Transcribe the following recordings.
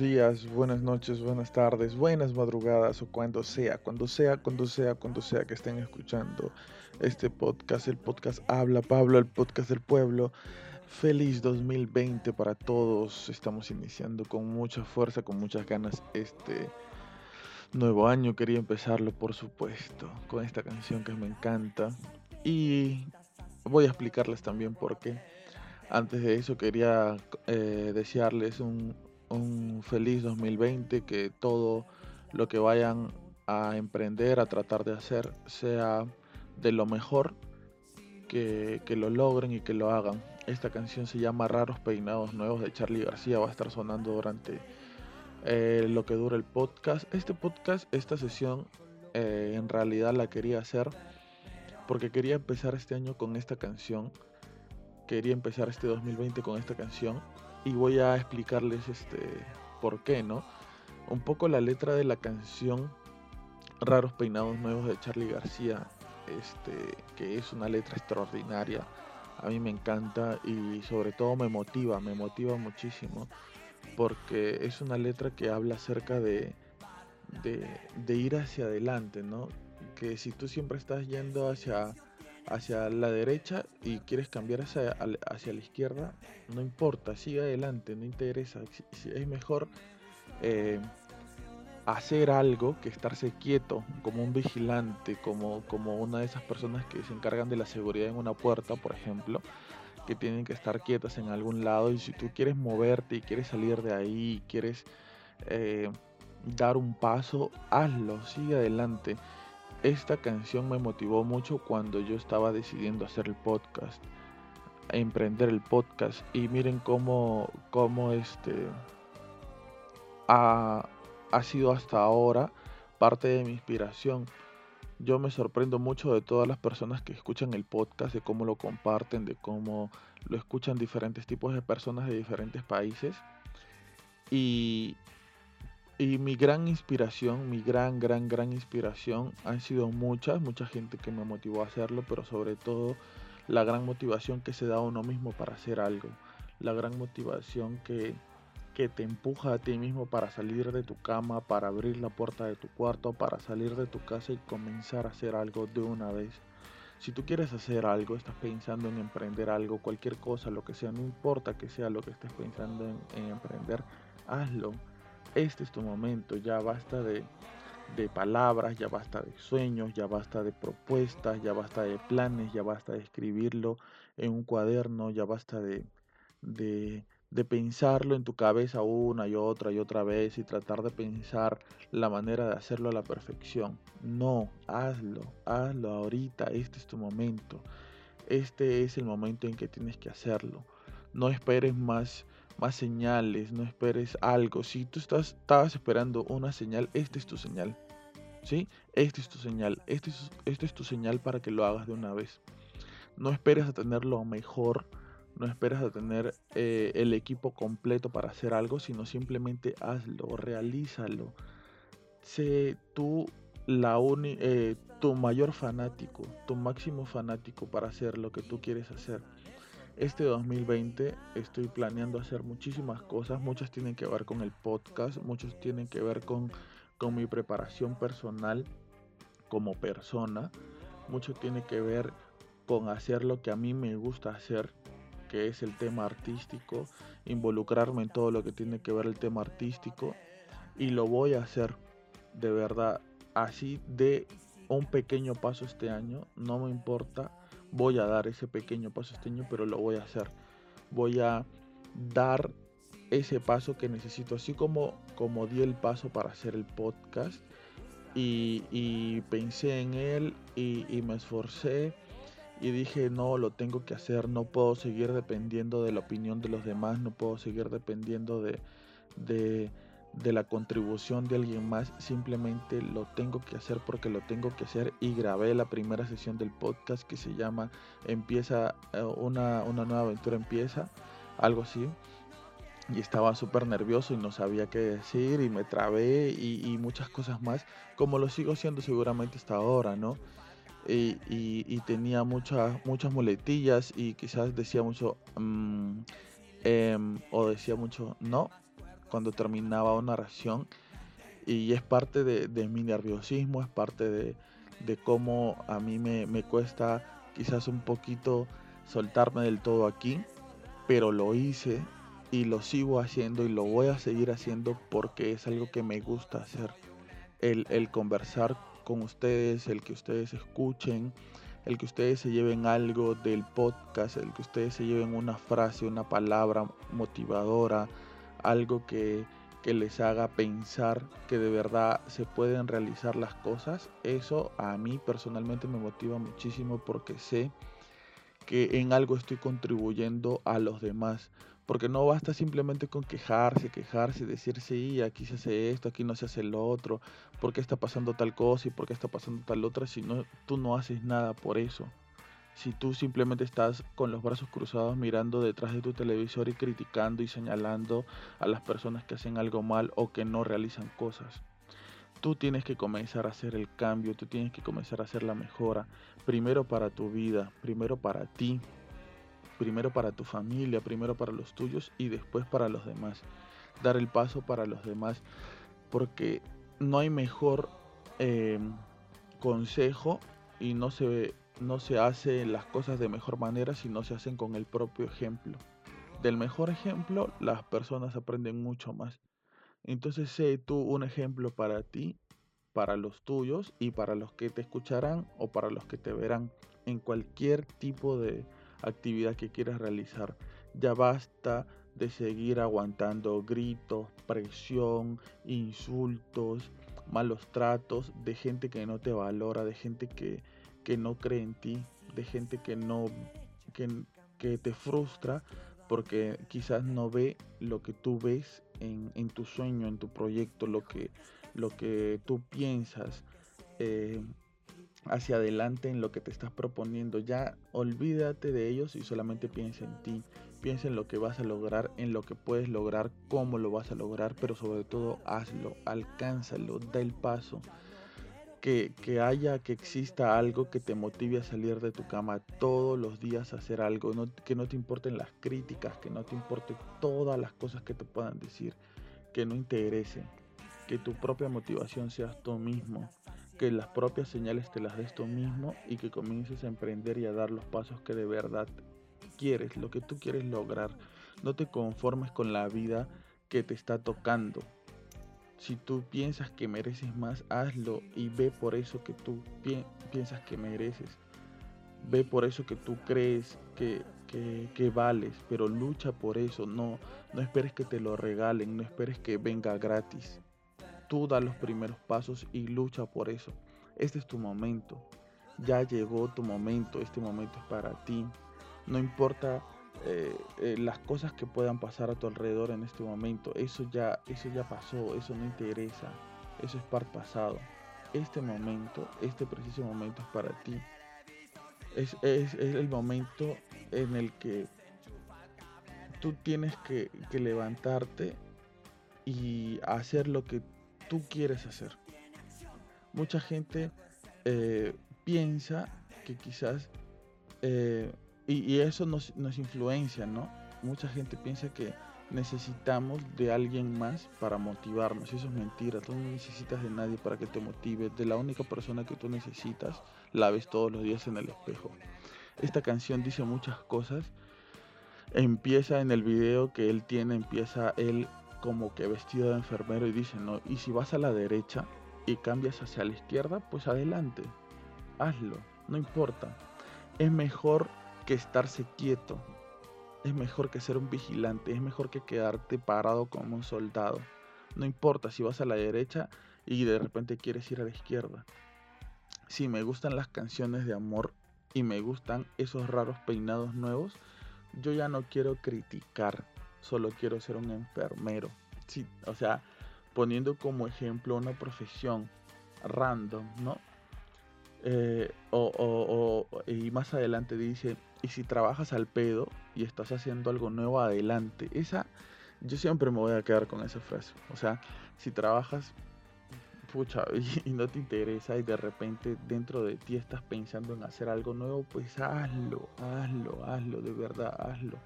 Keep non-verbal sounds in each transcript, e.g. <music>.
días, buenas noches, buenas tardes, buenas madrugadas o cuando sea, cuando sea, cuando sea, cuando sea que estén escuchando este podcast, el podcast Habla Pablo, el podcast del pueblo. Feliz 2020 para todos. Estamos iniciando con mucha fuerza, con muchas ganas este nuevo año. Quería empezarlo, por supuesto, con esta canción que me encanta. Y voy a explicarles también por qué. Antes de eso quería eh, desearles un, un feliz 2020, que todo lo que vayan a emprender, a tratar de hacer, sea de lo mejor, que, que, lo logren y que lo hagan. Esta canción se llama Raros Peinados Nuevos de Charlie García, va a estar sonando durante eh, lo que dura el podcast. Este podcast, esta sesión, eh, en realidad la quería hacer porque quería empezar este año con esta canción. Quería empezar este 2020 con esta canción y voy a explicarles este por qué, ¿no? Un poco la letra de la canción Raros Peinados Nuevos de Charlie García, este, que es una letra extraordinaria. A mí me encanta y sobre todo me motiva, me motiva muchísimo, porque es una letra que habla acerca de, de, de ir hacia adelante, ¿no? Que si tú siempre estás yendo hacia hacia la derecha y quieres cambiar hacia, hacia la izquierda, no importa, sigue adelante, no interesa. Es mejor eh, hacer algo que estarse quieto, como un vigilante, como, como una de esas personas que se encargan de la seguridad en una puerta, por ejemplo, que tienen que estar quietas en algún lado y si tú quieres moverte y quieres salir de ahí, quieres eh, dar un paso, hazlo, sigue adelante esta canción me motivó mucho cuando yo estaba decidiendo hacer el podcast, emprender el podcast. Y miren cómo, cómo este ha, ha sido hasta ahora parte de mi inspiración. Yo me sorprendo mucho de todas las personas que escuchan el podcast, de cómo lo comparten, de cómo lo escuchan diferentes tipos de personas de diferentes países. Y, y mi gran inspiración, mi gran, gran, gran inspiración han sido muchas, mucha gente que me motivó a hacerlo, pero sobre todo la gran motivación que se da a uno mismo para hacer algo. La gran motivación que, que te empuja a ti mismo para salir de tu cama, para abrir la puerta de tu cuarto, para salir de tu casa y comenzar a hacer algo de una vez. Si tú quieres hacer algo, estás pensando en emprender algo, cualquier cosa, lo que sea, no importa que sea lo que estés pensando en, en emprender, hazlo este es tu momento, ya basta de, palabras, ya basta de sueños, ya basta de propuestas, ya basta de planes, ya basta de escribirlo en un cuaderno, ya basta de, de, de pensarlo en tu cabeza una y otra y otra vez y tratar de pensar la manera de hacerlo a la perfección. No, hazlo, hazlo ahorita, este es tu momento. Este es el momento en que tienes que hacerlo. No esperes más más señales, no esperes algo. Si tú estás, estabas esperando una señal, esta es tu señal. ¿Sí? Esta es tu señal. Esta es, este es tu señal para que lo hagas de una vez. No esperes a tener lo mejor. No esperes a tener eh, el equipo completo para hacer algo, sino simplemente hazlo, realízalo. Sé tú la eh, tu mayor fanático, tu máximo fanático para hacer lo que tú quieres hacer. Este 2020 estoy planeando hacer muchísimas cosas, muchas tienen que ver con el podcast, muchos tienen que ver con, con mi preparación personal como persona, mucho tiene que ver con hacer lo que a mí me gusta hacer, que es el tema artístico, involucrarme en todo lo que tiene que ver el tema artístico y lo voy a hacer de verdad. Así de un pequeño paso este año, no me importa voy a dar ese pequeño paso este año, pero lo voy a hacer. Voy a dar ese paso que necesito, así como, como di el paso para hacer el podcast y, pensé en él y, me esforcé y dije, no, lo tengo que hacer, no puedo seguir dependiendo de la opinión de los demás, no puedo seguir dependiendo de, de de la contribución de alguien más, simplemente lo tengo que hacer porque lo tengo que hacer y grabé la primera sesión del podcast que se llama Empieza eh, una, nueva aventura empieza, algo así. Y estaba súper nervioso y no sabía qué decir y me trabé y, muchas cosas más, como lo sigo siendo seguramente hasta ahora, ¿no? y, tenía muchas, muchas muletillas y quizás decía mucho mm, em, o decía mucho no cuando terminaba una oración y es parte de, mi nerviosismo, es parte de, cómo a mí me, me, cuesta quizás un poquito soltarme del todo aquí, pero lo hice y lo sigo haciendo y lo voy a seguir haciendo porque es algo que me gusta hacer. El, el conversar con ustedes, el que ustedes escuchen, el que ustedes se lleven algo del podcast, el que ustedes se lleven una frase, una palabra motivadora, algo que, que les haga pensar que de verdad se pueden realizar las cosas, eso a mí personalmente me motiva muchísimo porque sé que en algo estoy contribuyendo a los demás. Porque no basta simplemente con quejarse, quejarse, decir sí, aquí se hace esto, aquí no se hace lo otro, porque está pasando tal cosa y por qué está pasando tal otra, si no, tú no haces nada por eso. Si tú simplemente estás con los brazos cruzados mirando detrás de tu televisor y criticando y señalando a las personas que hacen algo mal o que no realizan cosas. Tú tienes que comenzar a hacer el cambio, tú tienes que comenzar a hacer la mejora, primero para tu vida, primero para ti, primero para tu familia, primero para los tuyos y después para los demás. Dar el paso para los demás, porque no hay mejor em, consejo y no se, no se hace las cosas de mejor manera si no se hacen con el propio ejemplo. Del mejor ejemplo las personas aprenden mucho más. Entonces sé tú un ejemplo para ti, para los tuyos y para los que te escucharán o para los que te verán en cualquier tipo de actividad que quieras realizar. Ya basta de seguir aguantando gritos, presión, insultos, malos tratos de gente que no te valora, de gente que, que no cree en ti, de gente que no que, que te frustra porque quizás no ve lo que tú ves en, tu sueño, en tu proyecto, lo que, lo que tú piensas eh, hacia adelante en lo que te estás proponiendo. Ya olvídate de ellos y solamente piensa en ti. Piensa en lo que vas a lograr, en lo que puedes lograr, cómo lo vas a lograr, pero sobre todo hazlo, alcánzalo, da el paso que, haya, que exista algo que te motive a salir de tu cama todos los días a hacer algo, que no te importen las críticas, que no te importen todas las cosas que te puedan decir, que no interese, que tu propia motivación seas tú mismo, que las propias señales te las des tú mismo y que comiences a emprender y a dar los pasos que de verdad quieres, lo que tú quieres lograr. No te conformes con la vida que te está tocando, si tú piensas que mereces más, hazlo y ve por eso que tú piensas que mereces. Ve por eso que tú crees que, que, vales, pero lucha por eso. No, no esperes que te lo regalen, no esperes que venga gratis. Tú da los primeros pasos y lucha por eso. Este es tu momento. Ya llegó tu momento. Este momento es para ti. No importa eh, eh, las cosas que puedan pasar a tu alrededor en este momento. Eso ya, eso ya pasó, eso no interesa, eso es par pasado. Este momento, este preciso momento es para ti. Es, el momento en el que tú tienes que, levantarte y hacer lo que tú quieres hacer. Mucha gente eh, piensa que quizás y, eso nos, influencia, ¿no? Mucha gente piensa que necesitamos de alguien más para motivarnos. Eso es mentira. Tú no necesitas de nadie para que te motive. De la única persona que tú necesitas, la ves todos los días en el espejo. Esta canción dice muchas cosas. Empieza en el video que él tiene, empieza él como que vestido de enfermero y dice, no, y si vas a la derecha y cambias hacia la izquierda, pues adelante. Hazlo, no importa. Es mejor que estarse quieto. Es mejor que ser un vigilante, es mejor que quedarte parado como un soldado. No importa si vas a la derecha y de repente quieres ir a la izquierda. Si me gustan las canciones de amor y me gustan esos raros peinados nuevos, yo ya no quiero criticar, solo quiero ser un enfermero. Sí, o sea, poniendo como ejemplo una profesión random, ¿no? Eh, o, y más adelante dice, y si trabajas al pedo y estás haciendo algo nuevo adelante, esa, yo siempre me voy a quedar con esa frase. O sea, si trabajas pucha, <laughs> y, no te interesa y de repente dentro de ti estás pensando en hacer algo nuevo, pues hazlo, hazlo, hazlo, de verdad, hazlo.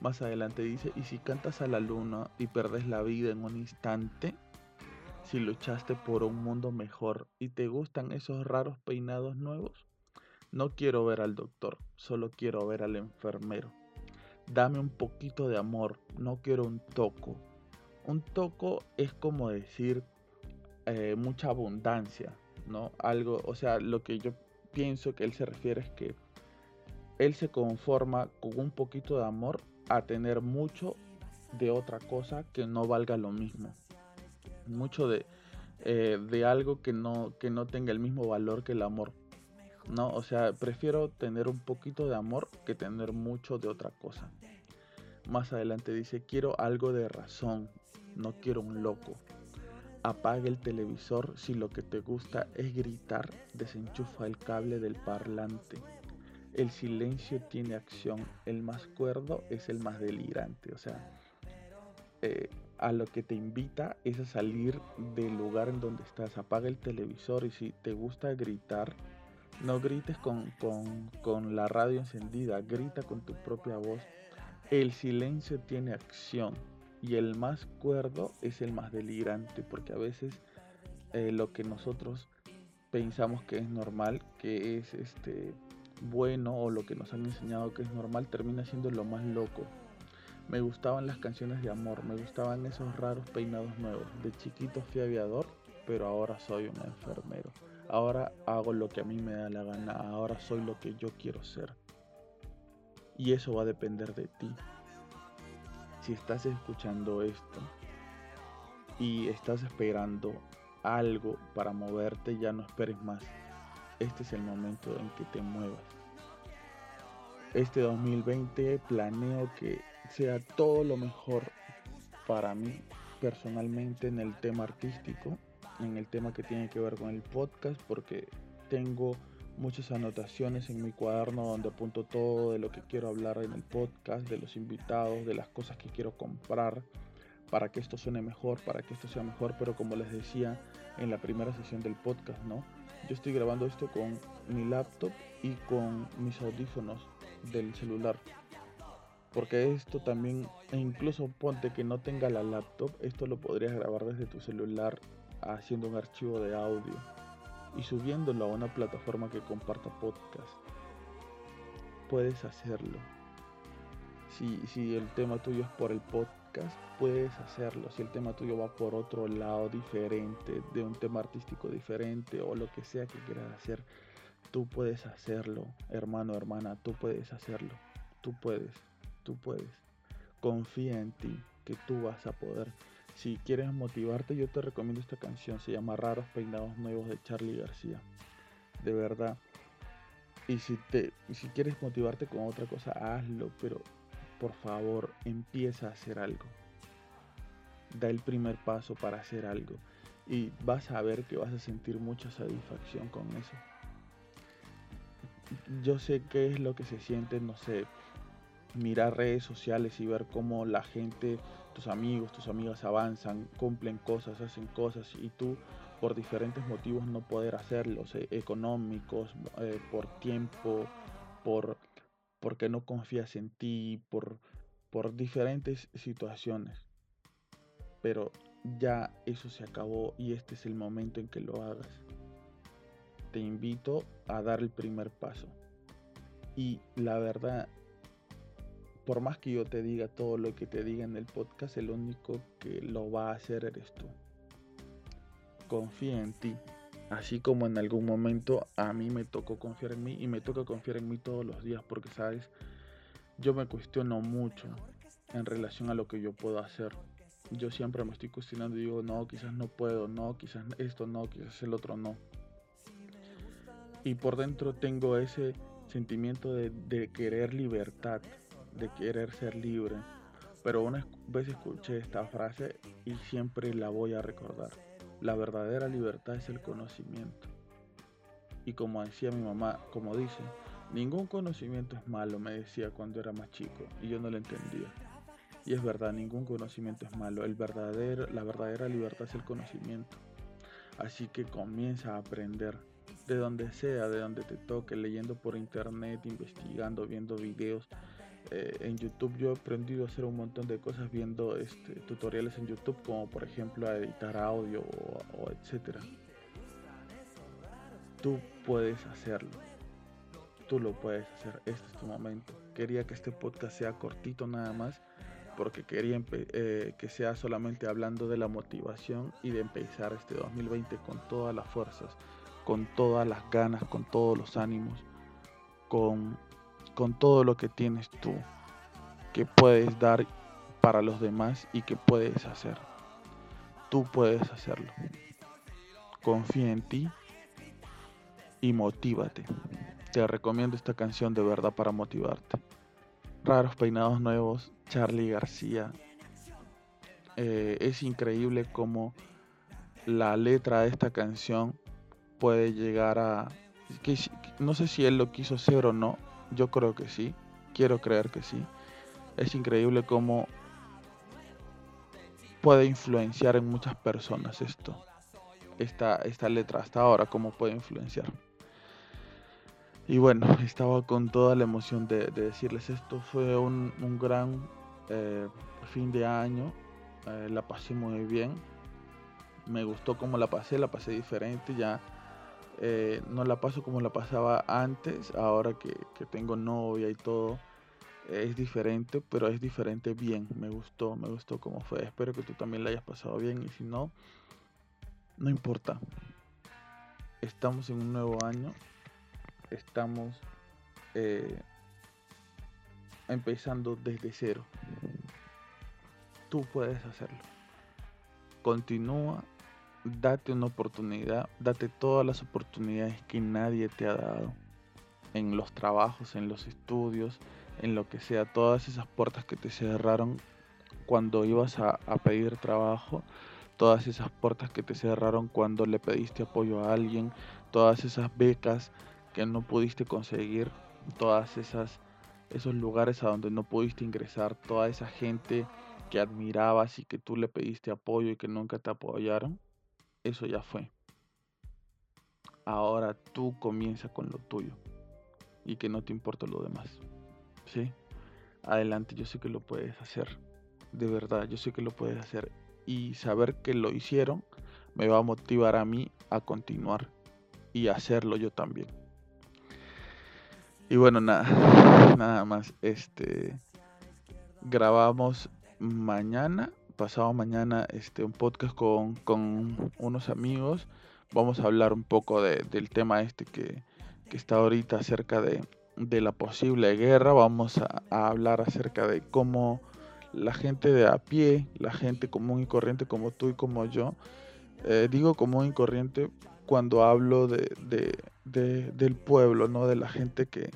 Más adelante dice, y si cantas a la luna y perdes la vida en un instante, si luchaste por un mundo mejor y te gustan esos raros peinados nuevos, no quiero ver al doctor, solo quiero ver al enfermero. Dame un poquito de amor, no quiero un toco. Un toco es como decir eh, mucha abundancia, ¿no? Algo, o sea, lo que yo pienso que él se refiere es que él se conforma con un poquito de amor a tener mucho de otra cosa que no valga lo mismo. Mucho de, eh, de algo que no, que no tenga el mismo valor que el amor. No, o sea, prefiero tener un poquito de amor que tener mucho de otra cosa. Más adelante dice, quiero algo de razón, no quiero un loco. Apaga el televisor si lo que te gusta es gritar, desenchufa el cable del parlante. El silencio tiene acción, el más cuerdo es el más delirante. O sea, eh, a lo que te invita es a salir del lugar en donde estás. Apaga el televisor y si te gusta gritar, no grites con, con la radio encendida, grita con tu propia voz. El silencio tiene acción y el más cuerdo es el más delirante, porque a veces eh, lo que nosotros pensamos que es normal, que es este bueno o lo que nos han enseñado que es normal, termina siendo lo más loco. Me gustaban las canciones de amor, me gustaban esos raros peinados nuevos. De chiquito fui aviador, pero ahora soy un enfermero. Ahora hago lo que a mí me da la gana, ahora soy lo que yo quiero ser. Y eso va a depender de ti si estás escuchando esto y estás esperando algo para moverte, ya no esperes más. Este es el momento en que te muevas. Este 2020 planeo que sea todo lo mejor para mí personalmente en el tema artístico, en el tema que tiene que ver con el podcast, porque tengo muchas anotaciones en mi cuaderno donde apunto todo de lo que quiero hablar en el podcast, de los invitados, de las cosas que quiero comprar para que esto suene mejor, para que esto sea mejor, pero como les decía en la primera sesión del podcast, ¿no? Yo estoy grabando esto con mi laptop y con mis audífonos del celular. Porque esto también, e incluso ponte que no tenga la laptop, esto lo podrías grabar desde tu celular haciendo un archivo de audio y subiéndolo a una plataforma que comparta podcast. Puedes hacerlo. Si, si el tema tuyo es por el podcast, puedes hacerlo. Si el tema tuyo va por otro lado diferente, de un tema artístico diferente o lo que sea que quieras hacer, tú puedes hacerlo, hermano, hermana, tú puedes hacerlo. Tú puedes, tú puedes. Confía en ti, que tú vas a poder. Si quieres motivarte, yo te recomiendo esta canción. Se llama Raros Peinados Nuevos de Charlie García. De verdad. Y si, te, si quieres motivarte con otra cosa, hazlo. Pero por favor, empieza a hacer algo. Da el primer paso para hacer algo. Y vas a ver que vas a sentir mucha satisfacción con eso. Yo sé qué es lo que se siente, no sé, mirar redes sociales y ver cómo la gente, tus amigos, tus amigas avanzan, cumplen cosas, hacen cosas y tú por diferentes motivos no poder hacerlos, económicos, eh, por tiempo, por porque no confías en ti, por, por diferentes situaciones. Pero ya eso se acabó y este es el momento en que lo hagas. Te invito a dar el primer paso. Y la verdad, por más que yo te diga todo lo que te diga en el podcast, el único que lo va a hacer eres tú. Confía en ti. Así como en algún momento a mí me tocó confiar en mí y me toca confiar en mí todos los días porque, sabes, yo me cuestiono mucho en relación a lo que yo puedo hacer. Yo siempre me estoy cuestionando y digo, no, quizás no puedo, no, quizás esto no, quizás el otro no. Y por dentro tengo ese sentimiento de, de querer libertad, de querer ser libre. Pero una vez escuché esta frase y siempre la voy a recordar. La verdadera libertad es el conocimiento. Y como decía mi mamá, como dice, ningún conocimiento es malo, me decía cuando era más chico, y yo no lo entendía. Y es verdad, ningún conocimiento es malo. El verdadero, la verdadera libertad es el conocimiento. Así que comienza a aprender de donde sea, de donde te toque, leyendo por internet, investigando, viendo videos. Eh, en YouTube yo he aprendido a hacer un montón de cosas viendo este, tutoriales en YouTube, como por ejemplo a editar audio o, o etcétera. Tú puedes hacerlo. Tú lo puedes hacer. Este es tu momento. Quería que este podcast sea cortito nada más porque quería eh, que sea solamente hablando de la motivación y de empezar este 2020 con todas las fuerzas, con todas las ganas, con todos los ánimos, con, con todo lo que tienes tú, que puedes dar para los demás y que puedes hacer. Tú puedes hacerlo. Confía en ti y motívate. Te recomiendo esta canción de verdad para motivarte. Raros peinados nuevos, Charlie García. Eh, es increíble cómo la letra de esta canción puede llegar a... No sé si él lo quiso hacer o no, yo creo que sí, quiero creer que sí. Es increíble cómo puede influenciar en muchas personas esto, esta, esta letra hasta ahora, cómo puede influenciar. Y bueno, estaba con toda la emoción de, decirles esto. Fue un, gran eh, fin de año. Eh, la pasé muy bien. Me gustó como la pasé, la pasé diferente. Ya eh, no la paso como la pasaba antes. Ahora que, que tengo novia y todo. Es diferente, pero es diferente bien. Me gustó, me gustó como fue. Espero que tú también la hayas pasado bien. Y si no, no importa. Estamos en un nuevo año estamos eh, empezando desde cero. Tú puedes hacerlo. Continúa, date una oportunidad, date todas las oportunidades que nadie te ha dado en los trabajos, en los estudios, en lo que sea, todas esas puertas que te cerraron cuando ibas a, pedir trabajo, todas esas puertas que te cerraron cuando le pediste apoyo a alguien, todas esas becas, que no pudiste conseguir, todas esas esos lugares a donde no pudiste ingresar, toda esa gente que admirabas y que tú le pediste apoyo y que nunca te apoyaron, eso ya fue. Ahora tú comienza con lo tuyo y que no te importa lo demás. ¿Sí? Adelante, yo sé que lo puedes hacer. De verdad, yo sé que lo puedes hacer. Y saber que lo hicieron me va a motivar a mí a continuar y hacerlo yo también. Y bueno, nada, nada más. Este grabamos mañana, pasado mañana, este un podcast con, con unos amigos. Vamos a hablar un poco de, del tema este que, que, está ahorita acerca de, de la posible guerra. Vamos a, hablar acerca de cómo la gente de a pie, la gente común y corriente como tú y como yo, eh, digo común y corriente cuando hablo de, de, del pueblo, ¿no? De la gente que,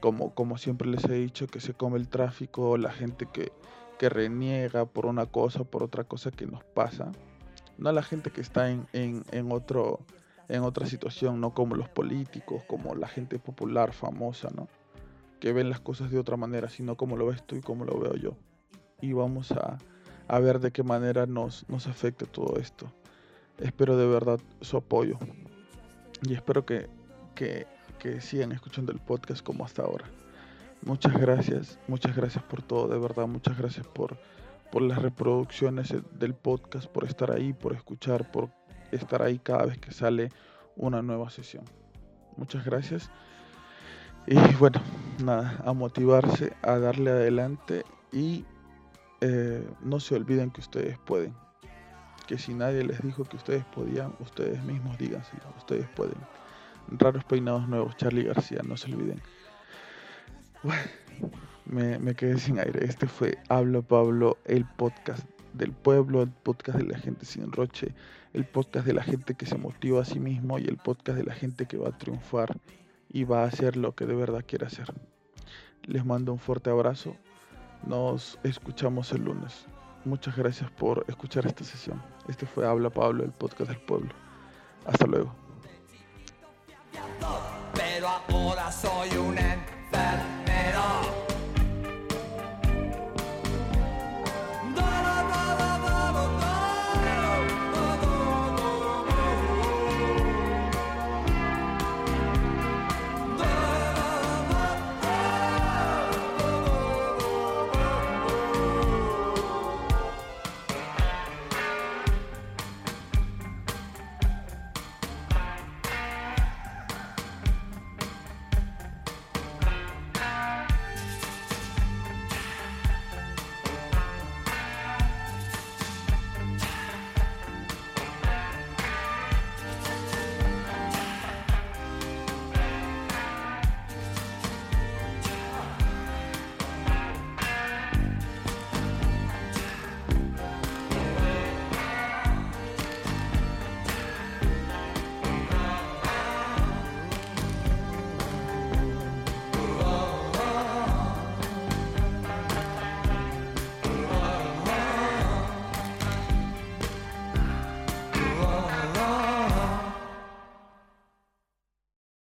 como, como siempre les he dicho, que se come el tráfico, la gente que, que reniega por una cosa o por otra cosa que nos pasa. No la gente que está en, en, en, otro, en otra situación, no como los políticos, como la gente popular, famosa, ¿no? Que ven las cosas de otra manera, sino como lo ves tú y como lo veo yo. Y vamos a, a ver de qué manera nos, nos afecta todo esto. Espero de verdad su apoyo. Y espero que, que que sigan escuchando el podcast como hasta ahora. Muchas gracias, muchas gracias por todo, de verdad, muchas gracias por, por las reproducciones del podcast, por estar ahí, por escuchar, por estar ahí cada vez que sale una nueva sesión. Muchas gracias. Y bueno, nada, a motivarse, a darle adelante y eh, no se olviden que ustedes pueden. Que si nadie les dijo que ustedes podían, ustedes mismos díganselo, ustedes pueden. Raros peinados nuevos, Charlie García, no se olviden. <laughs> me, quedé sin aire. Este fue Hablo Pablo, el podcast del pueblo, el podcast de la gente sin roche, el podcast de la gente que se motiva a sí mismo y el podcast de la gente que va a triunfar y va a hacer lo que de verdad quiere hacer. Les mando un fuerte abrazo. Nos escuchamos el lunes. Muchas gracias por escuchar esta sesión. Este fue Habla Pablo, el podcast del pueblo. Hasta luego.